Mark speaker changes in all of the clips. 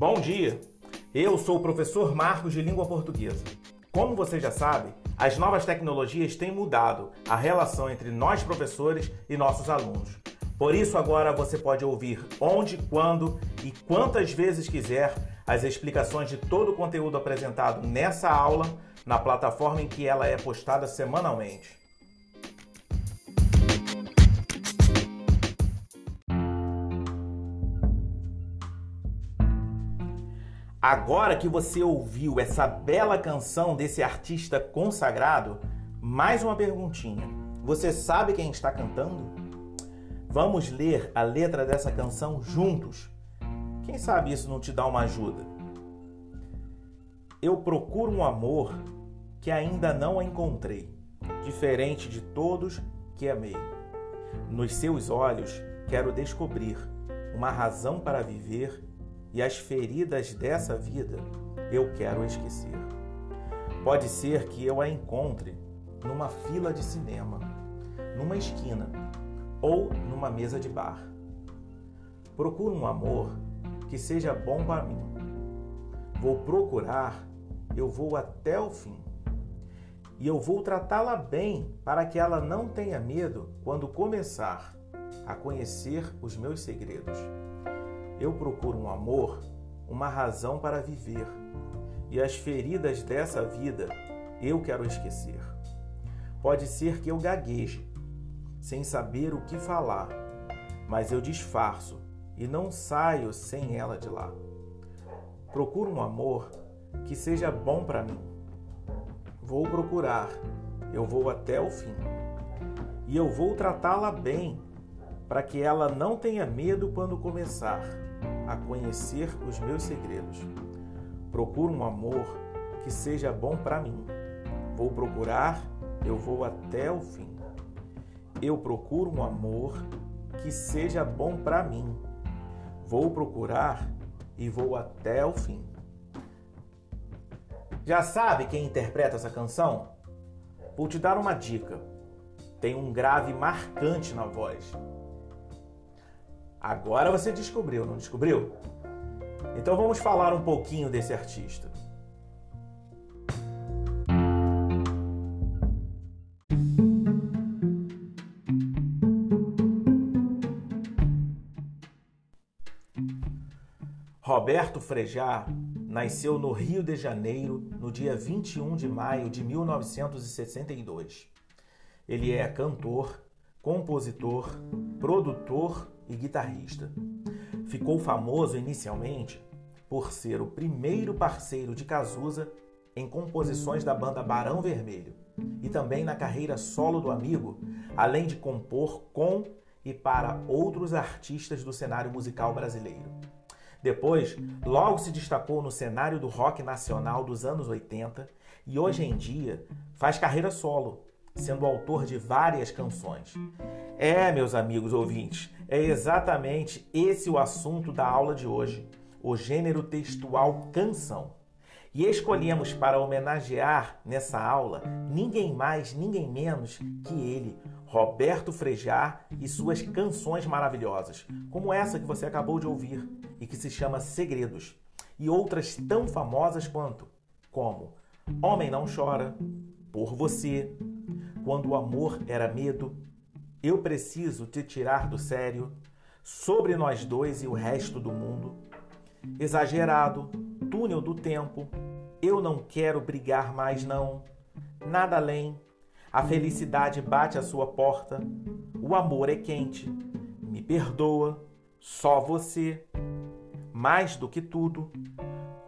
Speaker 1: Bom dia! Eu sou o professor Marcos de Língua Portuguesa. Como você já sabe, as novas tecnologias têm mudado a relação entre nós professores e nossos alunos. Por isso, agora você pode ouvir onde, quando e quantas vezes quiser as explicações de todo o conteúdo apresentado nessa aula na plataforma em que ela é postada semanalmente. Agora que você ouviu essa bela canção desse artista consagrado, mais uma perguntinha. Você sabe quem está cantando? Vamos ler a letra dessa canção juntos. Quem sabe isso não te dá uma ajuda? Eu procuro um amor que ainda não encontrei, diferente de todos que amei. Nos seus olhos quero descobrir uma razão para viver e as feridas dessa vida eu quero esquecer. Pode ser que eu a encontre numa fila de cinema, numa esquina ou numa mesa de bar. Procuro um amor que seja bom para mim. Vou procurar, eu vou até o fim. E eu vou tratá-la bem para que ela não tenha medo quando começar a conhecer os meus segredos. Eu procuro um amor, uma razão para viver, e as feridas dessa vida eu quero esquecer. Pode ser que eu gagueje, sem saber o que falar, mas eu disfarço e não saio sem ela de lá. Procuro um amor que seja bom para mim. Vou procurar, eu vou até o fim. E eu vou tratá-la bem, para que ela não tenha medo quando começar a conhecer os meus segredos. Procuro um amor que seja bom para mim. Vou procurar, eu vou até o fim. Eu procuro um amor que seja bom para mim. Vou procurar e vou até o fim. Já sabe quem interpreta essa canção? Vou te dar uma dica. Tem um grave marcante na voz. Agora você descobriu, não descobriu? Então vamos falar um pouquinho desse artista. Roberto Frejá nasceu no Rio de Janeiro no dia 21 de maio de 1962. Ele é cantor, compositor, produtor e guitarrista. Ficou famoso inicialmente por ser o primeiro parceiro de Cazuza em composições da banda Barão Vermelho e também na carreira solo do amigo, além de compor com e para outros artistas do cenário musical brasileiro. Depois, logo se destacou no cenário do rock nacional dos anos 80 e hoje em dia faz carreira solo, sendo autor de várias canções. É, meus amigos ouvintes, é exatamente esse o assunto da aula de hoje, o gênero textual canção. E escolhemos para homenagear nessa aula ninguém mais, ninguém menos que ele, Roberto Frejá e suas canções maravilhosas, como essa que você acabou de ouvir e que se chama Segredos, e outras tão famosas quanto, como Homem Não Chora, Por Você, quando o amor era medo, eu preciso te tirar do sério, sobre nós dois e o resto do mundo. Exagerado, túnel do tempo, eu não quero brigar mais, não. Nada além. A felicidade bate à sua porta, o amor é quente. Me perdoa, só você. Mais do que tudo,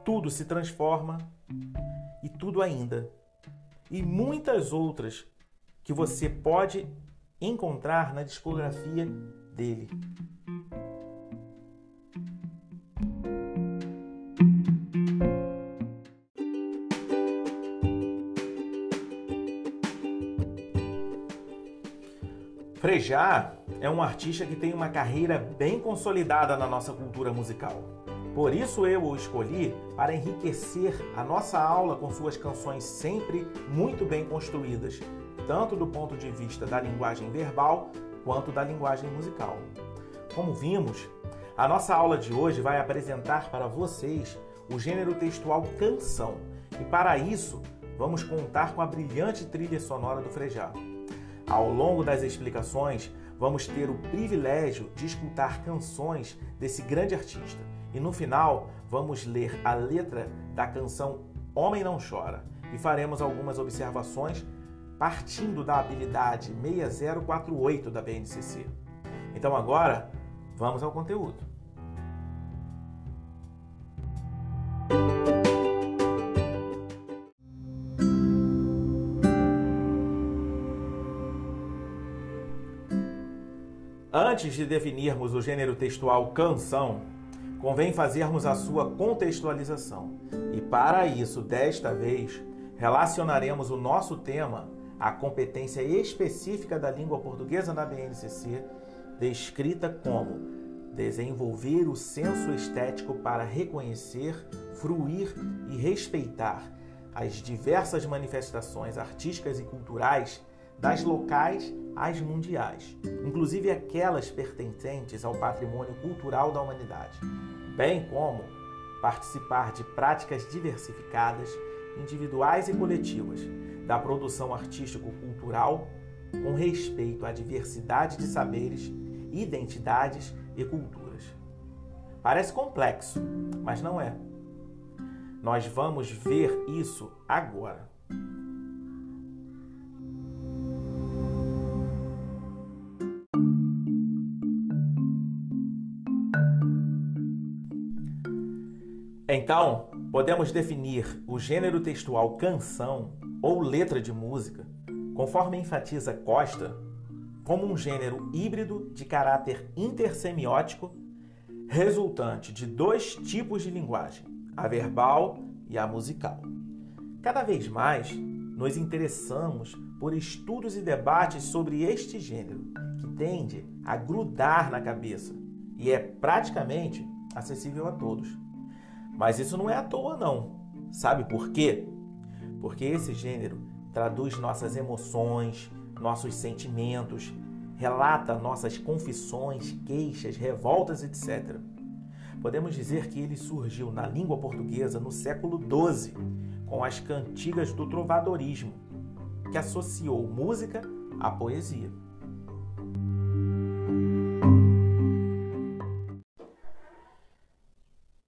Speaker 1: tudo se transforma e tudo ainda. E muitas outras que você pode encontrar na discografia dele. Frejá é um artista que tem uma carreira bem consolidada na nossa cultura musical. Por isso eu o escolhi para enriquecer a nossa aula com suas canções sempre muito bem construídas tanto do ponto de vista da linguagem verbal quanto da linguagem musical. Como vimos, A nossa aula de hoje vai apresentar para vocês o gênero textual canção e para isso vamos contar com a brilhante trilha sonora do Frejá. Ao longo das explicações, vamos ter o privilégio de escutar canções desse grande artista e no final vamos ler a letra da canção Homem Não Chora e faremos algumas observações partindo da habilidade 6048 da BNCC. Então agora, vamos ao conteúdo. Antes de definirmos o gênero textual canção, convém fazermos a sua contextualização. E para isso, desta vez, relacionaremos o nosso tema à competência específica da língua portuguesa na BNCC, descrita como desenvolver o senso estético para reconhecer, fruir e respeitar as diversas manifestações artísticas e culturais das locais às mundiais, inclusive aquelas pertencentes ao patrimônio cultural da humanidade, bem como participar de práticas diversificadas, individuais e coletivas, da produção artístico-cultural com respeito à diversidade de saberes, identidades e culturas. Parece complexo, mas não é. Nós vamos ver isso agora. Então, podemos definir o gênero textual canção ou letra de música, conforme enfatiza Costa, como um gênero híbrido de caráter intersemiótico, resultante de dois tipos de linguagem, a verbal e a musical. Cada vez mais nos interessamos por estudos e debates sobre este gênero, que tende a grudar na cabeça e é praticamente acessível a todos. Mas isso não é à toa, não. Sabe por quê? Porque esse gênero traduz nossas emoções, nossos sentimentos, relata nossas confissões, queixas, revoltas, etc. Podemos dizer que ele surgiu na língua portuguesa no século XII, com as cantigas do trovadorismo, que associou música à poesia.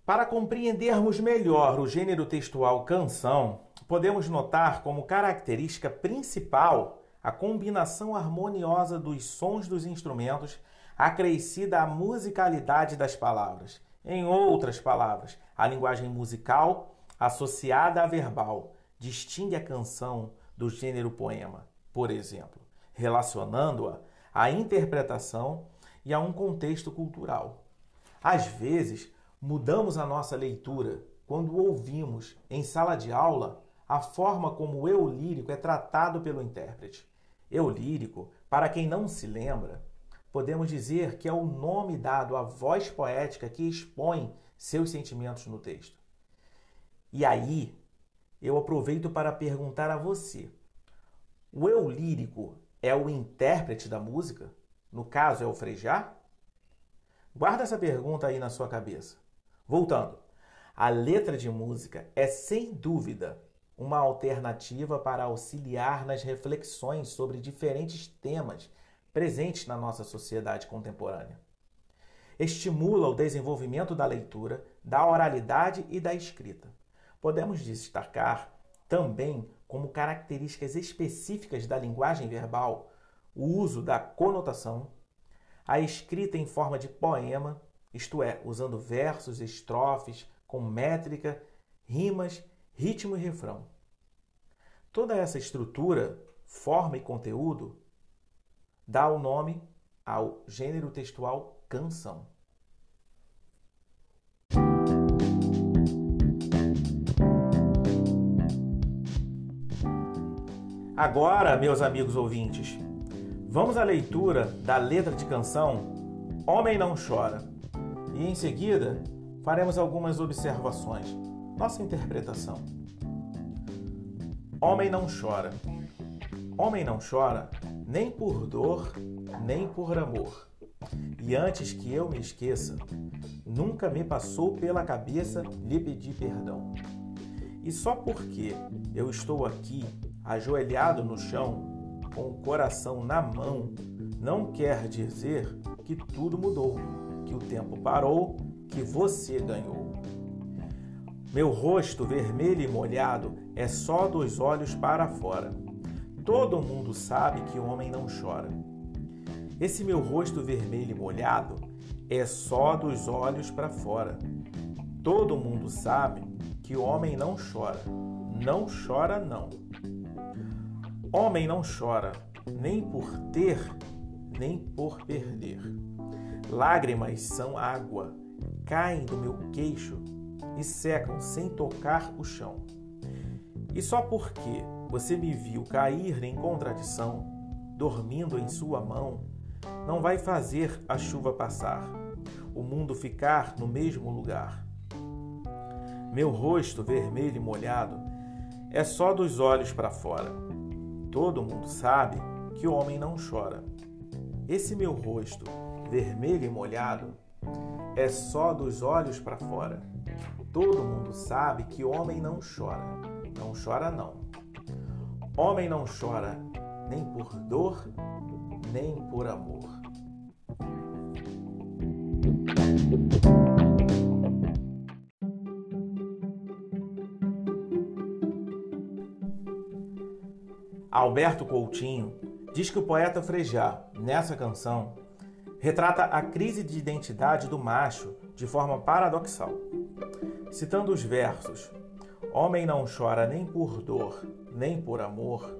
Speaker 1: Para compreendermos melhor o gênero textual canção, podemos notar como característica principal a combinação harmoniosa dos sons dos instrumentos, acrescida a musicalidade das palavras. Em outras palavras, a linguagem musical associada à verbal distingue a canção do gênero poema, por exemplo, relacionando-a à interpretação e a um contexto cultural. Às vezes, Mudamos a nossa leitura quando ouvimos, em sala de aula, a forma como o eu lírico é tratado pelo intérprete. Eu lírico, para quem não se lembra, podemos dizer que é o nome dado à voz poética que expõe seus sentimentos no texto. E aí, eu aproveito para perguntar a você: o eu lírico é o intérprete da música? No caso, é o Frejá? Guarda essa pergunta aí na sua cabeça. Voltando, a letra de música é sem dúvida uma alternativa para auxiliar nas reflexões sobre diferentes temas presentes na nossa sociedade contemporânea. Estimula o desenvolvimento da leitura, da oralidade e da escrita. Podemos destacar também como características específicas da linguagem verbal o uso da conotação, a escrita em forma de poema isto é, usando versos, estrofes, com métrica, rimas, ritmo e refrão. Toda essa estrutura, forma e conteúdo dá o nome ao gênero textual canção. Agora, meus amigos ouvintes, vamos à leitura da letra de canção Homem Não Chora e em seguida faremos algumas observações. Nossa interpretação. Homem não chora. Homem não chora nem por dor, nem por amor. E antes que eu me esqueça, nunca me passou pela cabeça lhe pedir perdão. E só porque eu estou aqui, ajoelhado no chão, com o coração na mão, não quer dizer que tudo mudou, que o tempo parou, que você ganhou. Meu rosto vermelho e molhado é só dos olhos para fora. Todo mundo sabe que o homem não chora. Esse meu rosto vermelho e molhado é só dos olhos para fora. Todo mundo sabe que o homem não chora. Não chora, não. Homem não chora, nem por ter, nem por perder. Lágrimas são água, caem do meu queixo e secam sem tocar o chão. E só porque você me viu cair em contradição, dormindo em sua mão, não vai fazer a chuva passar, o mundo ficar no mesmo lugar. Meu rosto vermelho e molhado é só dos olhos para fora. Todo mundo sabe que o homem não chora. Esse meu rosto vermelho e molhado é só dos olhos para fora. Todo mundo sabe que homem não chora. Não chora não. Homem não chora nem por dor, nem por amor. Alberto Coutinho diz que o poeta Frejá, nessa canção, retrata a crise de identidade do macho de forma paradoxal. Citando os versos: Homem não chora nem por dor, nem por amor,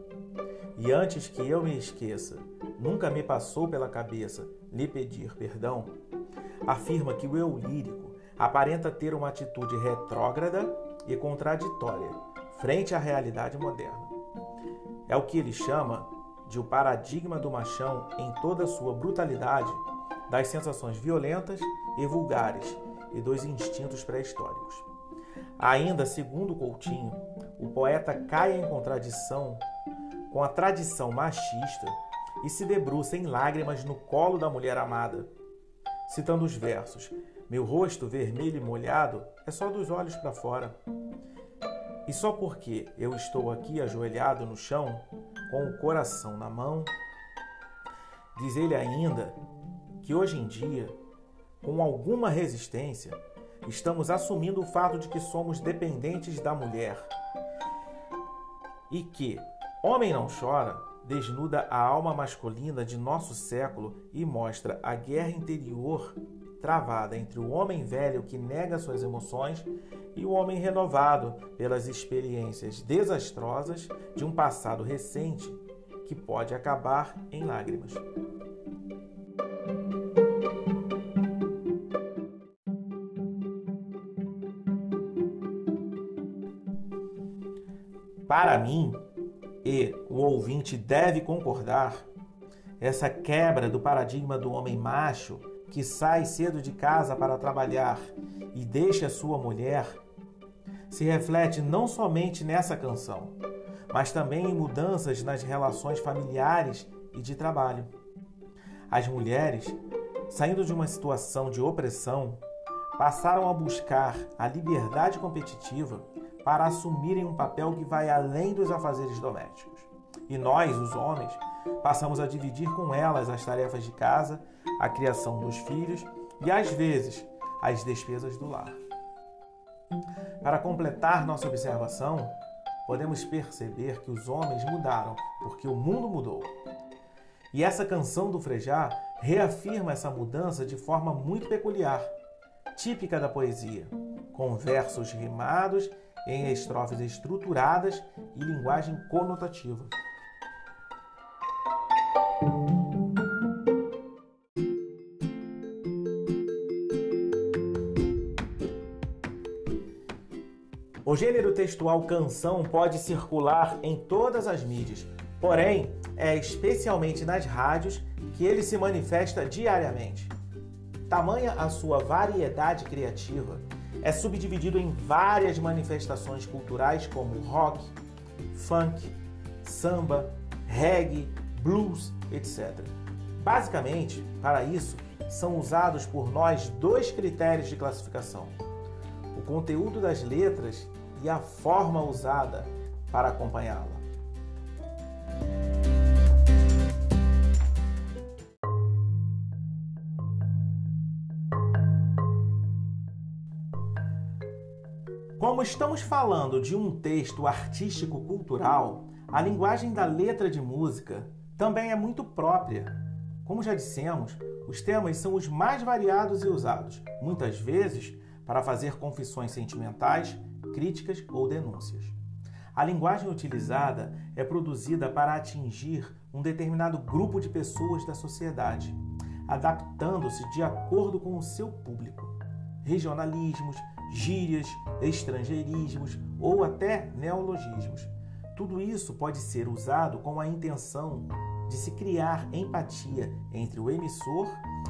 Speaker 1: e antes que eu me esqueça, nunca me passou pela cabeça lhe pedir perdão, afirma que o eu lírico aparenta ter uma atitude retrógrada e contraditória frente à realidade moderna. É o que ele chama de o paradigma do machão em toda sua brutalidade, das sensações violentas e vulgares e dos instintos pré-históricos. Ainda segundo Coutinho, o poeta cai em contradição com a tradição machista e se debruça em lágrimas no colo da mulher amada, citando os versos: Meu rosto vermelho e molhado é só dos olhos para fora. E só porque eu estou aqui ajoelhado no chão, com o coração na mão, diz ele ainda que hoje em dia, com alguma resistência, estamos assumindo o fato de que somos dependentes da mulher e que Homem não chora desnuda a alma masculina de nosso século e mostra a guerra interior travada entre o homem velho que nega suas emoções e o homem renovado pelas experiências desastrosas de um passado recente que pode acabar em lágrimas. Para mim, e o ouvinte deve concordar, essa quebra do paradigma do homem macho que sai cedo de casa para trabalhar e deixa sua mulher se reflete não somente nessa canção, mas também em mudanças nas relações familiares e de trabalho. As mulheres, saindo de uma situação de opressão, passaram a buscar a liberdade competitiva para assumirem um papel que vai além dos afazeres domésticos. E nós, os homens, passamos a dividir com elas as tarefas de casa, a criação dos filhos e, às vezes, as despesas do lar. Para completar nossa observação, podemos perceber que os homens mudaram porque o mundo mudou. E essa canção do Frejá reafirma essa mudança de forma muito peculiar, típica da poesia, com versos rimados em estrofes estruturadas e linguagem conotativa. O gênero textual canção pode circular em todas as mídias, porém, é especialmente nas rádios que ele se manifesta diariamente. Tamanha a sua variedade criativa é subdividido em várias manifestações culturais como rock, funk, samba, reggae, blues, etc. Basicamente, para isso, são usados por nós dois critérios de classificação: o conteúdo das letras e a forma usada para acompanhá-la. Estamos falando de um texto artístico-cultural, a linguagem da letra de música também é muito própria. Como já dissemos, os temas são os mais variados e usados, muitas vezes para fazer confissões sentimentais, críticas ou denúncias. A linguagem utilizada é produzida para atingir um determinado grupo de pessoas da sociedade, adaptando-se de acordo com o seu público. Regionalismos, gírias, estrangeirismos ou até neologismos. Tudo isso pode ser usado com a intenção de se criar empatia entre o emissor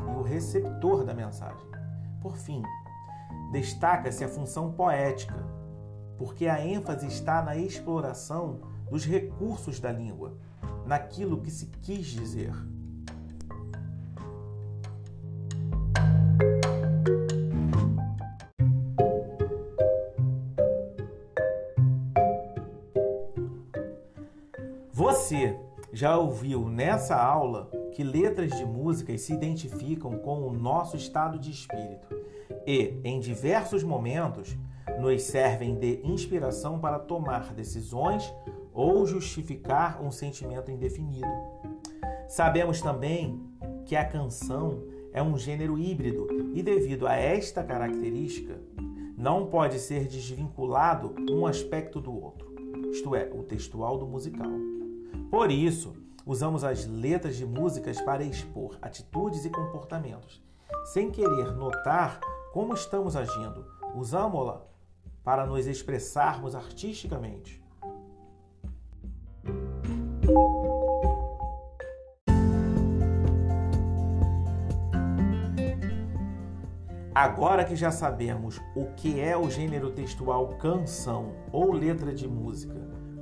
Speaker 1: e o receptor da mensagem. Por fim, destaca-se a função poética, porque a ênfase está na exploração dos recursos da língua, naquilo que se quis dizer. Você já ouviu nessa aula que letras de músicas se identificam com o nosso estado de espírito e, em diversos momentos, nos servem de inspiração para tomar decisões ou justificar um sentimento indefinido. Sabemos também que a canção é um gênero híbrido e, devido a esta característica, não pode ser desvinculado um aspecto do outro, isto é, o textual do musical. Por isso, usamos as letras de músicas para expor atitudes e comportamentos, sem querer notar como estamos agindo. Usamos-la para nos expressarmos artisticamente. Agora que já sabemos o que é o gênero textual canção ou letra de música,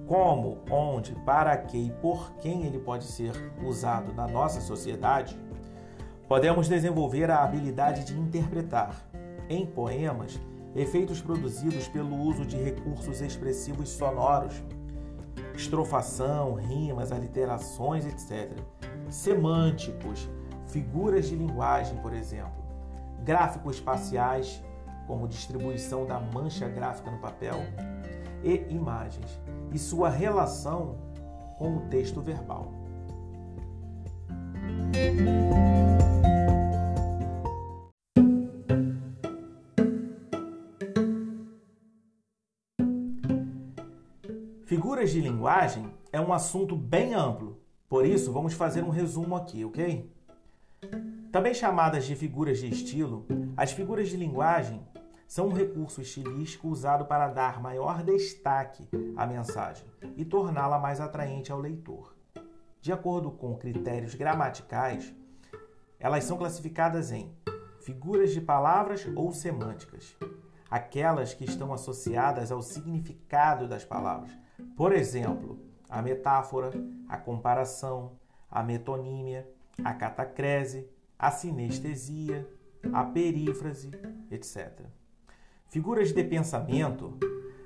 Speaker 1: como, onde, para que e por quem ele pode ser usado na nossa sociedade, podemos desenvolver a habilidade de interpretar, em poemas, efeitos produzidos pelo uso de recursos expressivos sonoros, estrofação, rimas, aliterações, etc. Semânticos, figuras de linguagem, por exemplo, gráficos espaciais, como distribuição da mancha gráfica no papel, e imagens, e sua relação com o texto verbal. Figuras de linguagem é um assunto bem amplo, por isso vamos fazer um resumo aqui, ok? Também chamadas de figuras de estilo, as figuras de linguagem são um recurso estilístico usado para dar maior destaque à mensagem e torná-la mais atraente ao leitor. De acordo com critérios gramaticais, elas são classificadas em figuras de palavras ou semânticas, aquelas que estão associadas ao significado das palavras. Por exemplo, a metáfora, a comparação, a metonímia, a catacrese, a sinestesia, a perífrase, etc. Figuras de pensamento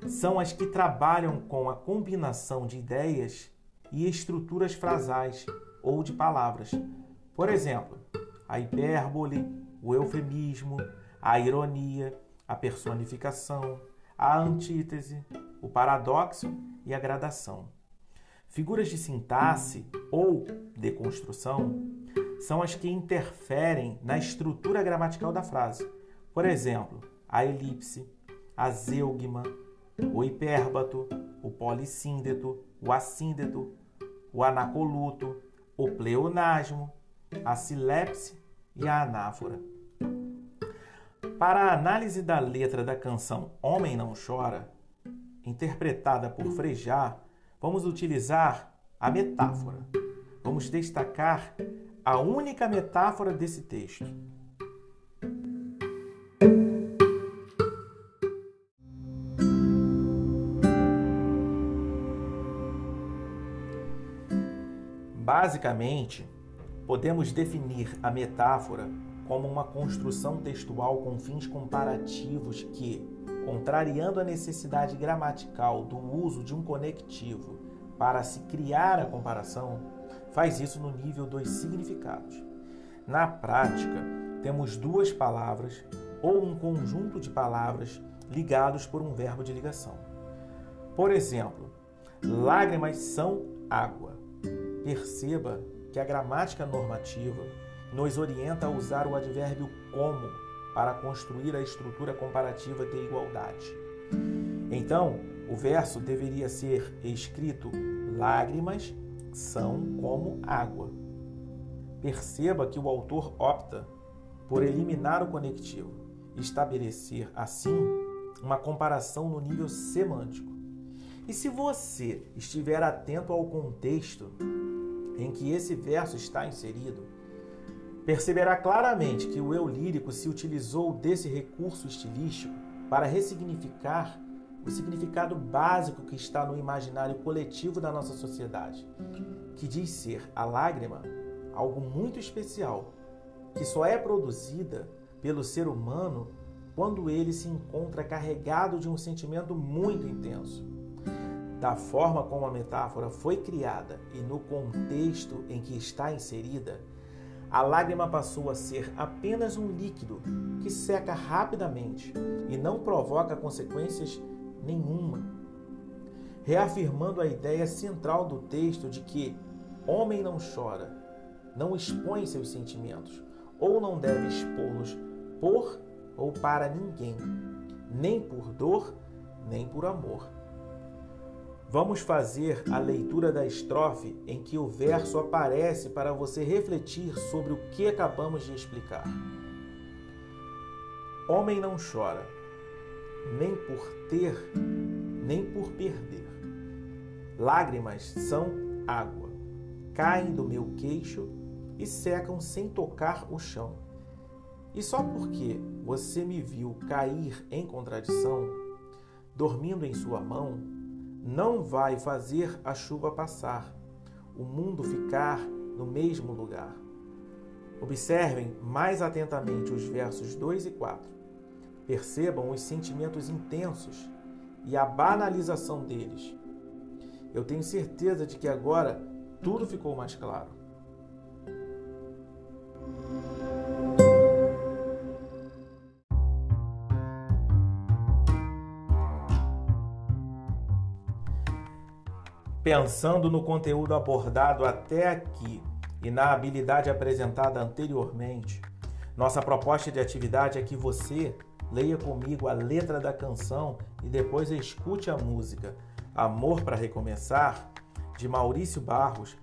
Speaker 1: são as que trabalham com a combinação de ideias e estruturas frasais ou de palavras. Por exemplo, a hipérbole, o eufemismo, a ironia, a personificação, a antítese, o paradoxo e a gradação. Figuras de sintaxe ou de construção são as que interferem na estrutura gramatical da frase. Por exemplo, a elipse, a zeugma, o hipérbato, o polissíndeto, o assíndeto, o anacoluto, o pleonasmo, a silepse e a anáfora. Para a análise da letra da canção Homem Não Chora, interpretada por Frejá, vamos utilizar a metáfora. Vamos destacar a única metáfora desse texto, Basicamente, Podemos definir a metáfora como uma construção textual com fins comparativos que, contrariando a necessidade gramatical do uso de um conectivo para se criar a comparação, faz isso no nível dos significados. Na prática, temos duas palavras ou um conjunto de palavras ligados por um verbo de ligação. Por exemplo, lágrimas são água. Perceba que a gramática normativa nos orienta a usar o advérbio como para construir a estrutura comparativa de igualdade. Então, o verso deveria ser escrito: lágrimas são como água. Perceba que o autor opta por eliminar o conectivo, estabelecer assim uma comparação no nível semântico. E se você estiver atento ao contexto em que esse verso está inserido, perceberá claramente que o eu lírico se utilizou desse recurso estilístico para ressignificar o significado básico que está no imaginário coletivo da nossa sociedade, que diz ser a lágrima algo muito especial, que só é produzida pelo ser humano quando ele se encontra carregado de um sentimento muito intenso da forma como a metáfora foi criada e no contexto em que está inserida, a lágrima passou a ser apenas um líquido que seca rapidamente e não provoca consequências nenhuma, reafirmando a ideia central do texto de que homem não chora, não expõe seus sentimentos ou não deve expô-los por ou para ninguém, nem por dor, nem por amor. Vamos fazer a leitura da estrofe em que o verso aparece para você refletir sobre o que acabamos de explicar. Homem não chora, nem por ter, nem por perder. Lágrimas são água, caem do meu queixo e secam sem tocar o chão. E só porque você me viu cair em contradição, dormindo em sua mão, não vai fazer a chuva passar, o mundo ficar no mesmo lugar. Observem mais atentamente os versos 2 e 4. Percebam os sentimentos intensos e a banalização deles. Eu tenho certeza de que agora tudo ficou mais claro. Pensando no conteúdo abordado até aqui e na habilidade apresentada anteriormente, nossa proposta de atividade é que você leia comigo a letra da canção e depois escute a música. Amor para Recomeçar, de Maurício Barros,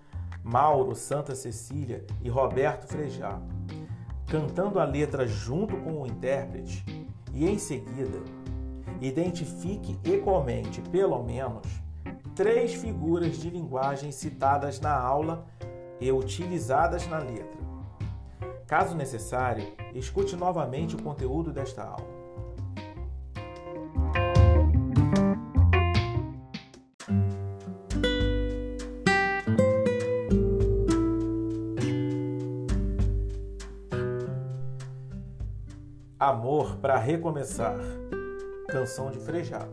Speaker 1: Mauro Santa Cecília e Roberto Frejá, cantando a letra junto com o intérprete e, em seguida, identifique e comente, pelo menos, três figuras de linguagem citadas na aula e utilizadas na letra. Caso necessário, escute novamente o conteúdo desta aula. Amor para recomeçar. Canção de Frejá.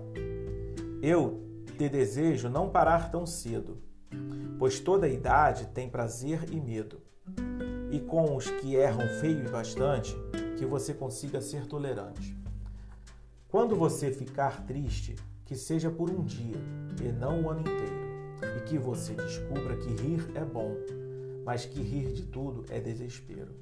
Speaker 1: Eu te desejo não parar tão cedo, pois toda idade tem prazer e medo. E com os que erram feio e bastante, que você consiga ser tolerante. Quando você ficar triste, que seja por um dia e não o ano inteiro, e que você descubra que rir é bom, mas que rir de tudo é desespero.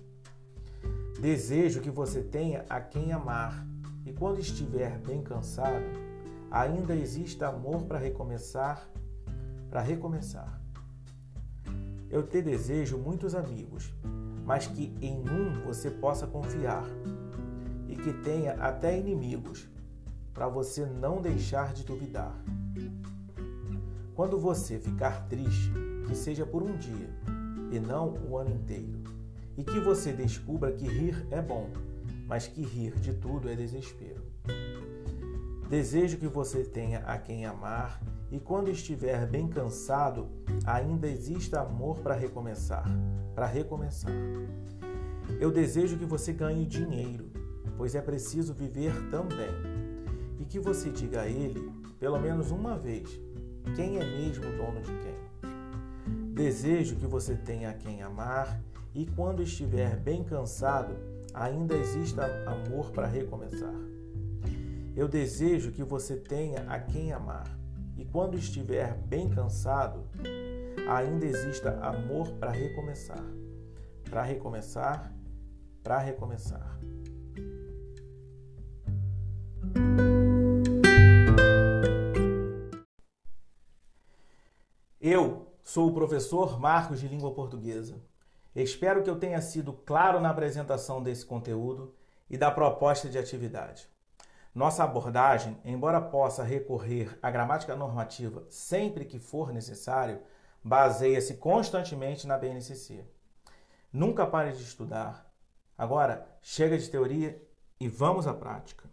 Speaker 1: Desejo que você tenha a quem amar, e quando estiver bem cansado, ainda existe amor para recomeçar, para recomeçar. Eu te desejo muitos amigos, mas que em um você possa confiar e que tenha até inimigos, para você não deixar de duvidar. Quando você ficar triste, que seja por um dia e não o ano inteiro, e que você descubra que rir é bom, mas que rir de tudo é desespero. Desejo que você tenha a quem amar e quando estiver bem cansado, ainda exista amor para recomeçar, para recomeçar. Eu desejo que você ganhe dinheiro, pois é preciso viver também. E que você diga a ele, pelo menos uma vez, quem é mesmo dono de quem. Desejo que você tenha a quem amar e quando estiver bem cansado, ainda exista amor para recomeçar. Eu desejo que você tenha a quem amar e quando estiver bem cansado, ainda exista amor para recomeçar. Para recomeçar, para recomeçar. Eu sou o professor Marcos de Língua Portuguesa. Espero que eu tenha sido claro na apresentação desse conteúdo e da proposta de atividade. Nossa abordagem, embora possa recorrer à gramática normativa sempre que for necessário, baseia-se constantemente na BNCC. Nunca pare de estudar. Agora, chega de teoria e vamos à prática.